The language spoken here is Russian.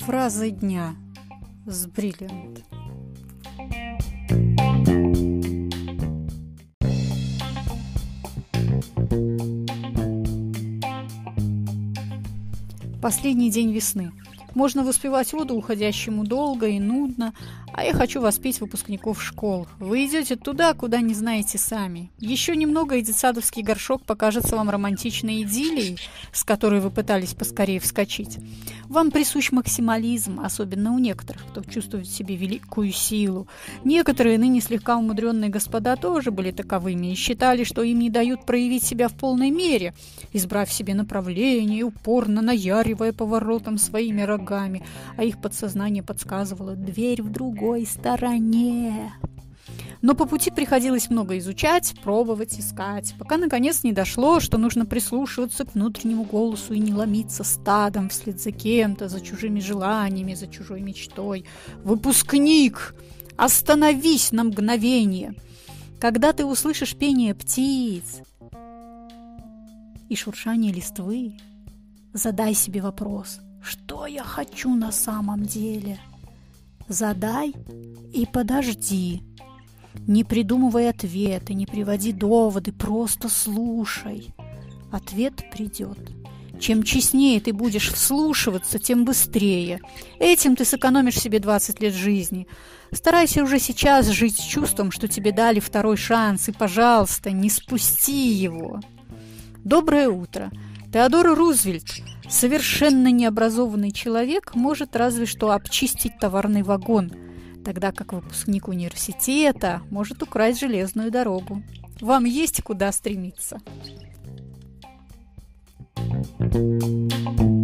Фразы дня с Бриллиант. Последний день весны. Можно воспевать воду уходящему долго и нудно, а я хочу воспеть выпускников школ. Вы идете туда, куда не знаете сами. Еще немного, и детсадовский горшок покажется вам романтичной идиллией, с которой вы пытались поскорее вскочить. Вам присущ максимализм, особенно у некоторых, кто чувствует в себе великую силу. Некоторые ныне слегка умудренные господа тоже были таковыми и считали, что им не дают проявить себя в полной мере, избрав себе направление, упорно наяривая поворотом своими рогами, а их подсознание подсказывало «дверь в другой стороне. Но по пути приходилось много изучать, пробовать, искать, пока наконец не дошло, что нужно прислушиваться к внутреннему голосу и не ломиться стадом вслед за кем-то, за чужими желаниями, за чужой мечтой. Выпускник! Остановись на мгновение! Когда ты услышишь пение птиц и шуршание листвы, задай себе вопрос, что я хочу на самом деле – Задай и подожди. Не придумывай ответы, не приводи доводы, просто слушай. Ответ придет. Чем честнее ты будешь вслушиваться, тем быстрее. Этим ты сэкономишь себе 20 лет жизни. Старайся уже сейчас жить с чувством, что тебе дали второй шанс, и, пожалуйста, не спусти его. Доброе утро. Теодор Рузвельт Совершенно необразованный человек может разве что обчистить товарный вагон, тогда как выпускник университета может украсть железную дорогу. Вам есть куда стремиться. thank you